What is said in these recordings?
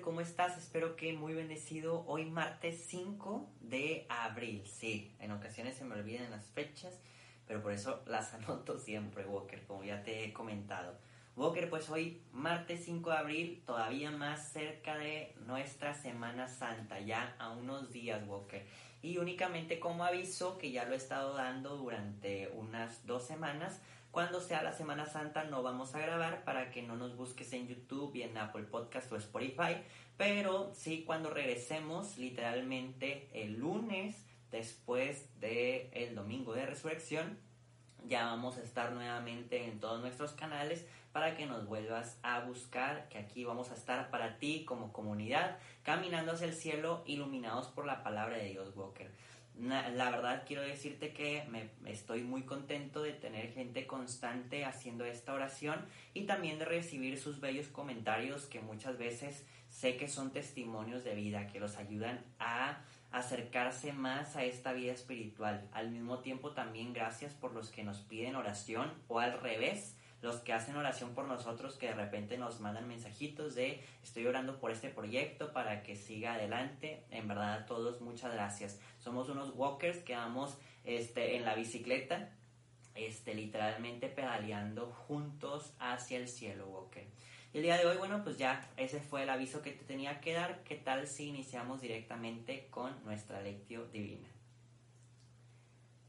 ¿cómo estás? Espero que muy bendecido. Hoy martes 5 de abril. Sí, en ocasiones se me olvidan las fechas, pero por eso las anoto siempre, Walker, como ya te he comentado. Walker, pues hoy martes 5 de abril, todavía más cerca de nuestra Semana Santa, ya a unos días, Walker. Y únicamente como aviso, que ya lo he estado dando durante unas dos semanas, cuando sea la Semana Santa no vamos a grabar para que no nos busques en YouTube y en Apple Podcast o Spotify, pero sí cuando regresemos literalmente el lunes después del el domingo de resurrección ya vamos a estar nuevamente en todos nuestros canales para que nos vuelvas a buscar, que aquí vamos a estar para ti como comunidad, caminando hacia el cielo, iluminados por la palabra de Dios Walker la verdad quiero decirte que me, estoy muy contento de tener gente constante haciendo esta oración y también de recibir sus bellos comentarios que muchas veces sé que son testimonios de vida, que los ayudan a acercarse más a esta vida espiritual. Al mismo tiempo también gracias por los que nos piden oración o al revés los que hacen oración por nosotros, que de repente nos mandan mensajitos de estoy orando por este proyecto para que siga adelante. En verdad a todos muchas gracias. Somos unos walkers que vamos este, en la bicicleta, este, literalmente pedaleando juntos hacia el cielo, walker. Y el día de hoy, bueno, pues ya ese fue el aviso que te tenía que dar. ¿Qué tal si iniciamos directamente con nuestra lectio divina?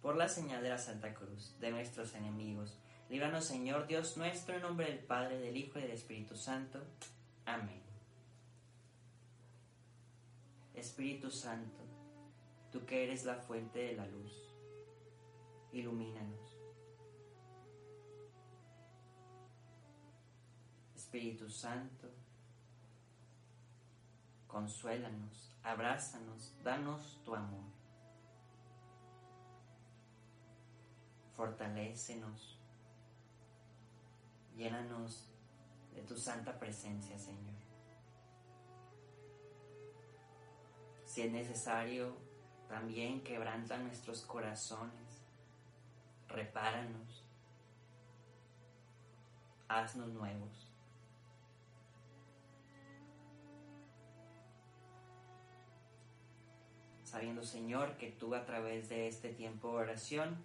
Por la señal de la Santa Cruz, de nuestros enemigos, Líbranos, Señor Dios nuestro, en nombre del Padre, del Hijo y del Espíritu Santo. Amén. Espíritu Santo, tú que eres la fuente de la luz, ilumínanos. Espíritu Santo, consuélanos, abrázanos, danos tu amor. Fortalécenos Llénanos de tu santa presencia, Señor. Si es necesario, también quebranta nuestros corazones, repáranos, haznos nuevos. Sabiendo, Señor, que tú a través de este tiempo de oración,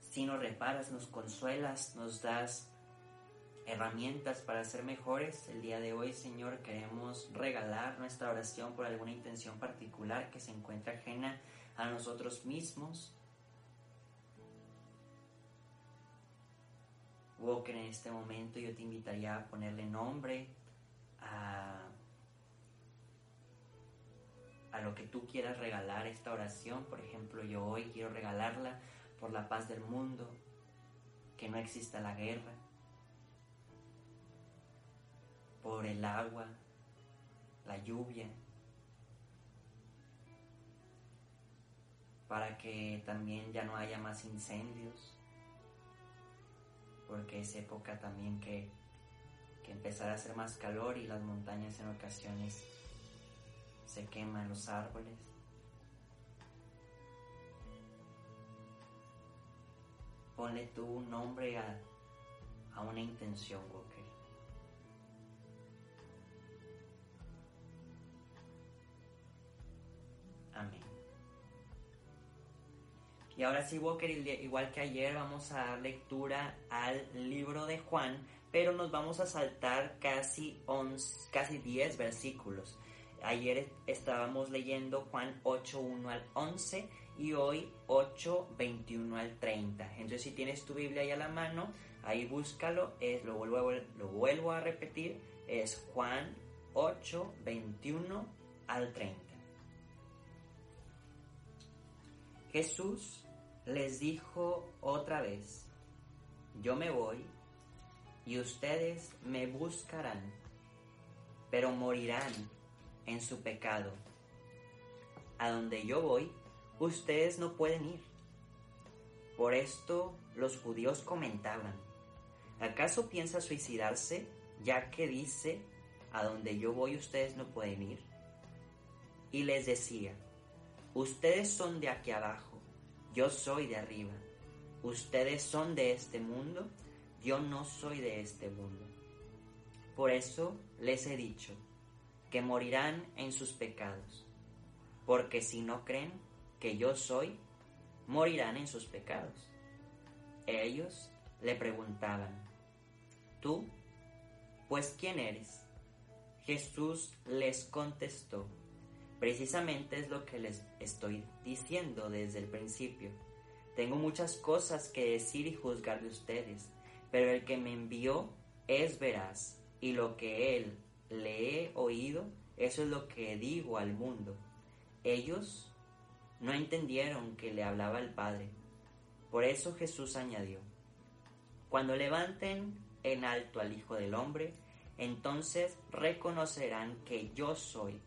si nos reparas, nos consuelas, nos das herramientas para ser mejores. El día de hoy, Señor, queremos regalar nuestra oración por alguna intención particular que se encuentra ajena a nosotros mismos. Walker, en este momento yo te invitaría a ponerle nombre a, a lo que tú quieras regalar esta oración. Por ejemplo, yo hoy quiero regalarla por la paz del mundo, que no exista la guerra, por el agua, la lluvia, para que también ya no haya más incendios, porque es época también que, que empezará a hacer más calor y las montañas en ocasiones se queman los árboles. Ponle tú un nombre a, a una intención. Y ahora sí, Walker, igual que ayer, vamos a dar lectura al libro de Juan, pero nos vamos a saltar casi, 11, casi 10 versículos. Ayer estábamos leyendo Juan 8, 1 al 11 y hoy 8, 21 al 30. Entonces, si tienes tu Biblia ahí a la mano, ahí búscalo, es, lo, vuelvo lo vuelvo a repetir, es Juan 8, 21 al 30. Jesús les dijo otra vez, yo me voy y ustedes me buscarán, pero morirán en su pecado. A donde yo voy, ustedes no pueden ir. Por esto los judíos comentaban, ¿acaso piensa suicidarse ya que dice, a donde yo voy ustedes no pueden ir? Y les decía, Ustedes son de aquí abajo, yo soy de arriba. Ustedes son de este mundo, yo no soy de este mundo. Por eso les he dicho, que morirán en sus pecados, porque si no creen que yo soy, morirán en sus pecados. Ellos le preguntaban, ¿tú? Pues ¿quién eres? Jesús les contestó, precisamente es lo que les estoy diciendo desde el principio. Tengo muchas cosas que decir y juzgar de ustedes, pero el que me envió es veraz, y lo que él le he oído, eso es lo que digo al mundo. Ellos no entendieron que le hablaba el Padre. Por eso Jesús añadió, Cuando levanten en alto al Hijo del Hombre, entonces reconocerán que yo soy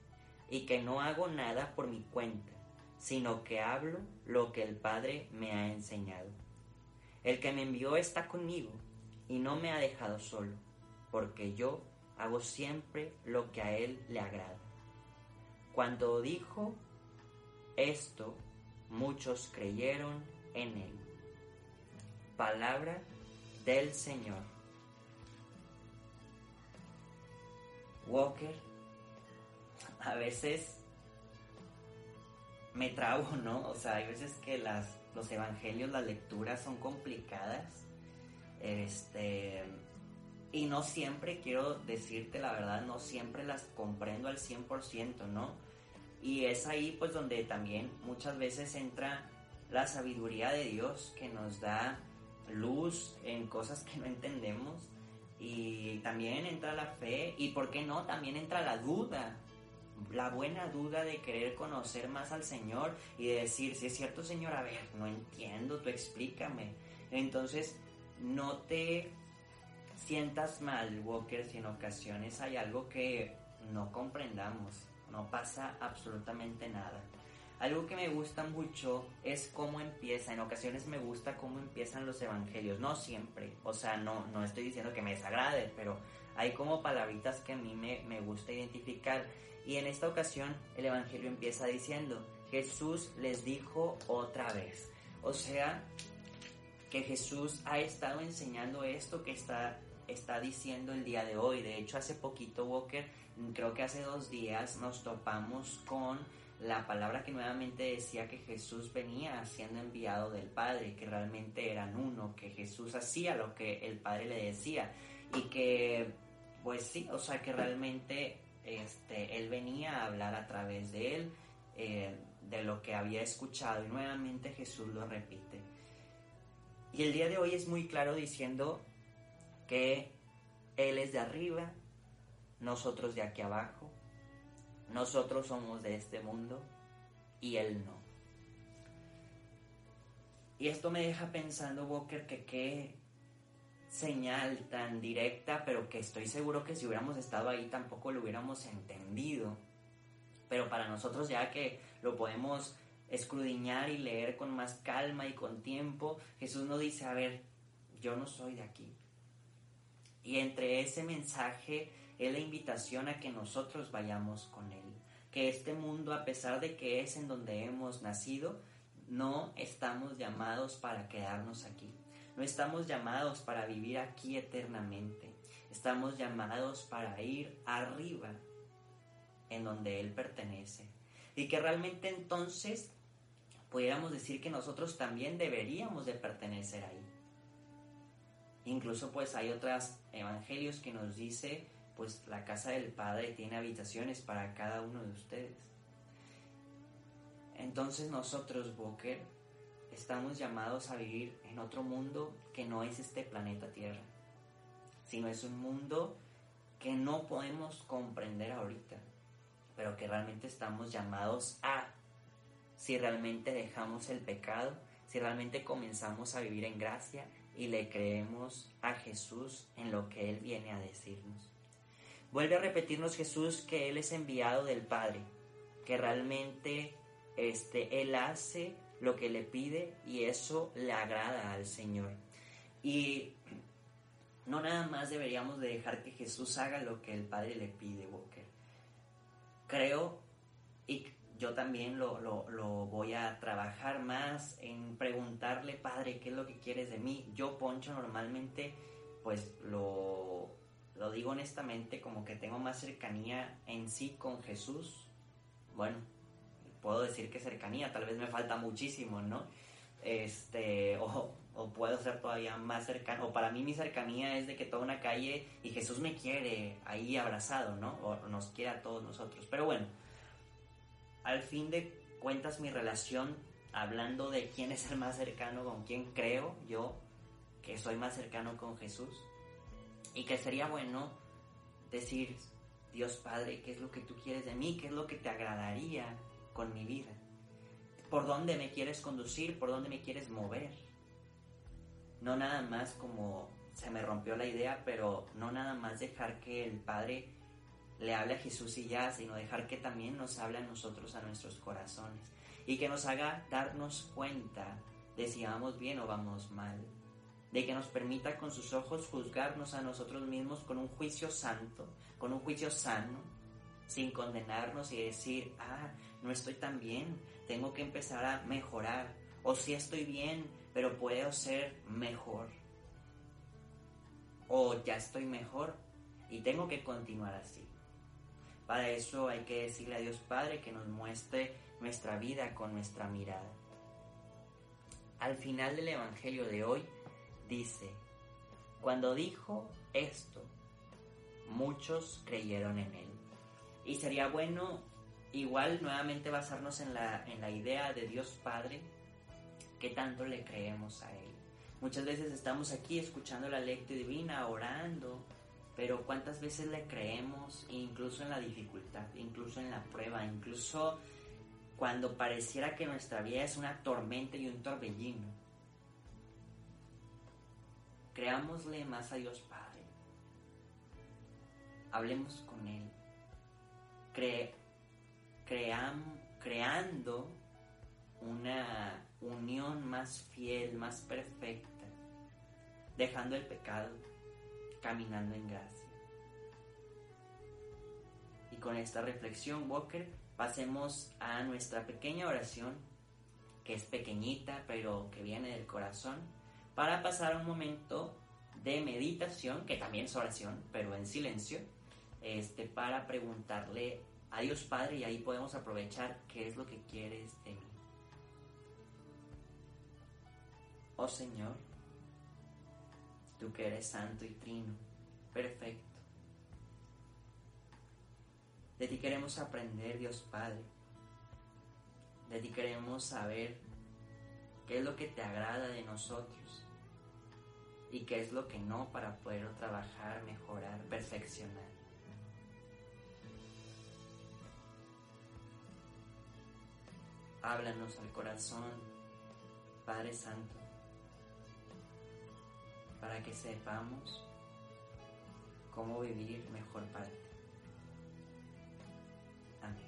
y que no hago nada por mi cuenta, sino que hablo lo que el Padre me ha enseñado. El que me envió está conmigo y no me ha dejado solo, porque yo hago siempre lo que a Él le agrada. Cuando dijo esto, muchos creyeron en Él. Palabra del Señor. Walker, a veces me trago, ¿no? O sea, hay veces que las, los evangelios, las lecturas son complicadas. Este, y no siempre, quiero decirte la verdad, no siempre las comprendo al 100%, ¿no? Y es ahí pues donde también muchas veces entra la sabiduría de Dios que nos da luz en cosas que no entendemos y también entra la fe y por qué no, también entra la duda, la buena duda de querer conocer más al Señor y de decir, si es cierto Señor, a ver, no entiendo, tú explícame. Entonces, no te sientas mal, Walker, si en ocasiones hay algo que no comprendamos, no pasa absolutamente nada. Algo que me gusta mucho es cómo empieza, en ocasiones me gusta cómo empiezan los evangelios, no siempre, o sea, no, no estoy diciendo que me desagrade, pero hay como palabritas que a mí me, me gusta identificar. Y en esta ocasión el evangelio empieza diciendo, Jesús les dijo otra vez. O sea, que Jesús ha estado enseñando esto que está, está diciendo el día de hoy. De hecho, hace poquito, Walker, creo que hace dos días nos topamos con la palabra que nuevamente decía que Jesús venía siendo enviado del Padre, que realmente eran uno, que Jesús hacía lo que el Padre le decía y que, pues sí, o sea que realmente este, Él venía a hablar a través de Él, eh, de lo que había escuchado y nuevamente Jesús lo repite. Y el día de hoy es muy claro diciendo que Él es de arriba, nosotros de aquí abajo, nosotros somos de este mundo y Él no. Y esto me deja pensando, Walker, que qué señal tan directa, pero que estoy seguro que si hubiéramos estado ahí tampoco lo hubiéramos entendido. Pero para nosotros ya que lo podemos escrudiñar y leer con más calma y con tiempo, Jesús nos dice, a ver, yo no soy de aquí. Y entre ese mensaje es la invitación a que nosotros vayamos con Él. Que este mundo, a pesar de que es en donde hemos nacido, no estamos llamados para quedarnos aquí. No estamos llamados para vivir aquí eternamente. Estamos llamados para ir arriba, en donde Él pertenece. Y que realmente entonces pudiéramos decir que nosotros también deberíamos de pertenecer ahí. Incluso pues hay otros evangelios que nos dice pues la casa del Padre tiene habitaciones para cada uno de ustedes. Entonces nosotros, Boker, estamos llamados a vivir en otro mundo que no es este planeta Tierra, sino es un mundo que no podemos comprender ahorita, pero que realmente estamos llamados a, si realmente dejamos el pecado, si realmente comenzamos a vivir en gracia y le creemos a Jesús en lo que Él viene a decirnos. Vuelve a repetirnos Jesús que Él es enviado del Padre, que realmente este, Él hace lo que le pide y eso le agrada al Señor. Y no nada más deberíamos de dejar que Jesús haga lo que el Padre le pide, Walker. Creo, y yo también lo, lo, lo, voy a trabajar más en preguntarle, Padre, ¿qué es lo que quieres de mí? Yo, Poncho, normalmente, pues lo lo digo honestamente, como que tengo más cercanía en sí con Jesús. Bueno, puedo decir que cercanía, tal vez me falta muchísimo, ¿no? Este, o, o puedo ser todavía más cercano, o para mí mi cercanía es de que toda una calle y Jesús me quiere ahí abrazado, ¿no? O nos quiere a todos nosotros. Pero bueno, al fin de cuentas mi relación, hablando de quién es el más cercano, con quién creo yo que soy más cercano con Jesús, y que sería bueno decir, Dios Padre, ¿qué es lo que tú quieres de mí? ¿Qué es lo que te agradaría con mi vida? ¿Por dónde me quieres conducir? ¿Por dónde me quieres mover? No nada más como se me rompió la idea, pero no nada más dejar que el Padre le hable a Jesús y ya, sino dejar que también nos hable a nosotros, a nuestros corazones, y que nos haga darnos cuenta de si vamos bien o vamos mal, de que nos permita con sus ojos juzgarnos a nosotros mismos con un juicio santo, con un juicio sano, sin condenarnos y decir, ah, no estoy tan bien, tengo que empezar a mejorar, o si estoy bien, pero puedo ser mejor, o ya estoy mejor y tengo que continuar así. Para eso hay que decirle a Dios Padre que nos muestre nuestra vida con nuestra mirada. Al final del Evangelio de hoy, dice, cuando dijo esto, muchos creyeron en él. Y sería bueno igual nuevamente basarnos en la, en la idea de Dios Padre, que tanto le creemos a Él. Muchas veces estamos aquí escuchando la lectura divina, orando, pero cuántas veces le creemos incluso en la dificultad, incluso en la prueba, incluso cuando pareciera que nuestra vida es una tormenta y un torbellino. Creámosle más a Dios Padre. Hablemos con Él. creando una unión más fiel, más perfecta, dejando el pecado, caminando en gracia. Y con esta reflexión, Walker, pasemos a nuestra pequeña oración, que es pequeñita, pero que viene del corazón para pasar un momento de meditación, que también es oración, pero en silencio, este, para preguntarle a Dios Padre y ahí podemos aprovechar qué es lo que quieres de mí. Oh Señor, tú que eres santo y trino, perfecto. De ti queremos aprender, Dios Padre. De ti queremos saber qué es lo que te agrada de nosotros y qué es lo que no para poder trabajar, mejorar, perfeccionar. Háblanos al corazón, Padre Santo, para que sepamos cómo vivir mejor para ti. Amén.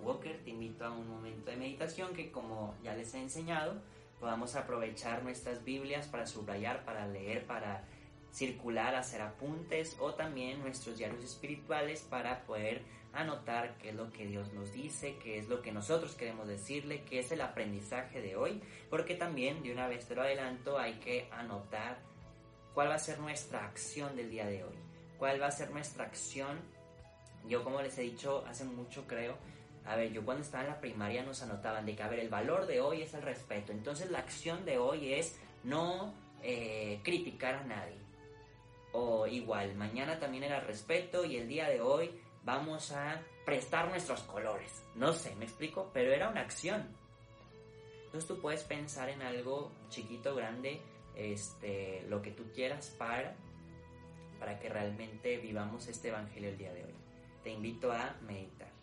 Walker, te invito a un momento de meditación que como ya les he enseñado, podamos aprovechar nuestras Biblias para subrayar, para leer, para circular, hacer apuntes o también nuestros diarios espirituales para poder anotar qué es lo que Dios nos dice, qué es lo que nosotros queremos decirle, qué es el aprendizaje de hoy, porque también de una vez te lo adelanto hay que anotar cuál va a ser nuestra acción del día de hoy, cuál va a ser nuestra acción. Yo como les he dicho hace mucho creo, a ver, yo cuando estaba en la primaria nos anotaban de que, a ver, el valor de hoy es el respeto. Entonces la acción de hoy es no eh, criticar a nadie. O igual, mañana también era respeto y el día de hoy vamos a prestar nuestros colores. No sé, me explico, pero era una acción. Entonces tú puedes pensar en algo chiquito, grande, este, lo que tú quieras para, para que realmente vivamos este evangelio el día de hoy. Te invito a meditar.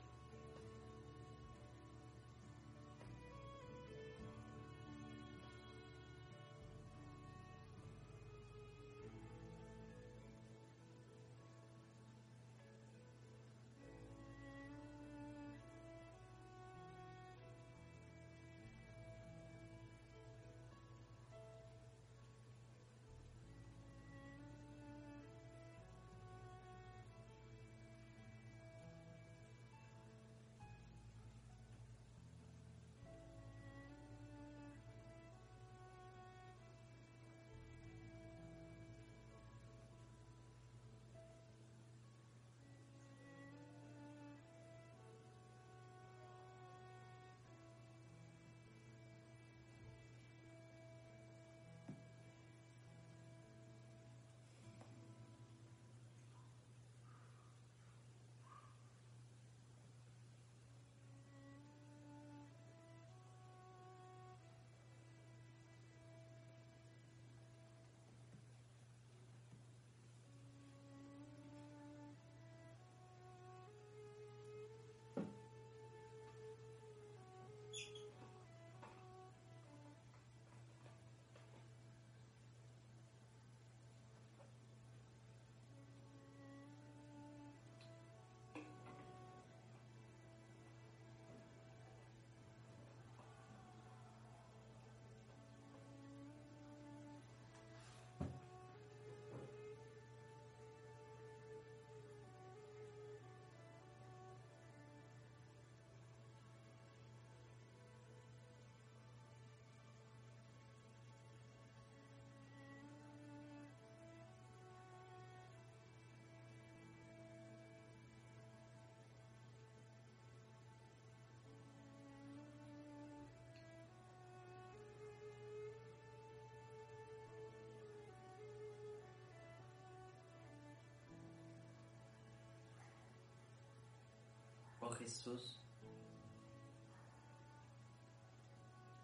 Jesús,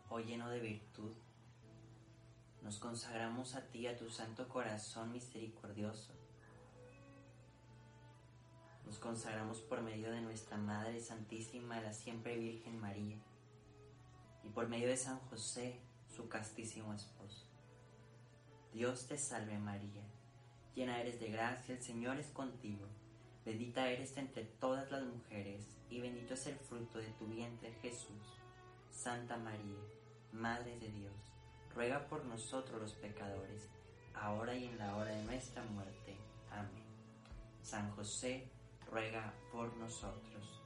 oh lleno de virtud, nos consagramos a ti, a tu santo corazón misericordioso. Nos consagramos por medio de nuestra Madre Santísima, la siempre Virgen María, y por medio de San José, su castísimo esposo. Dios te salve María, llena eres de gracia, el Señor es contigo, bendita eres entre todas las mujeres, y bendito es el fruto de tu vientre Jesús. Santa María, Madre de Dios, ruega por nosotros los pecadores, ahora y en la hora de nuestra muerte. Amén. San José, ruega por nosotros.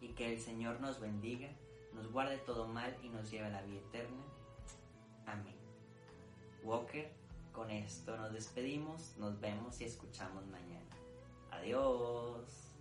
Y que el Señor nos bendiga, nos guarde todo mal y nos lleve a la vida eterna. Amén. Walker, con esto nos despedimos, nos vemos y escuchamos mañana. Adiós.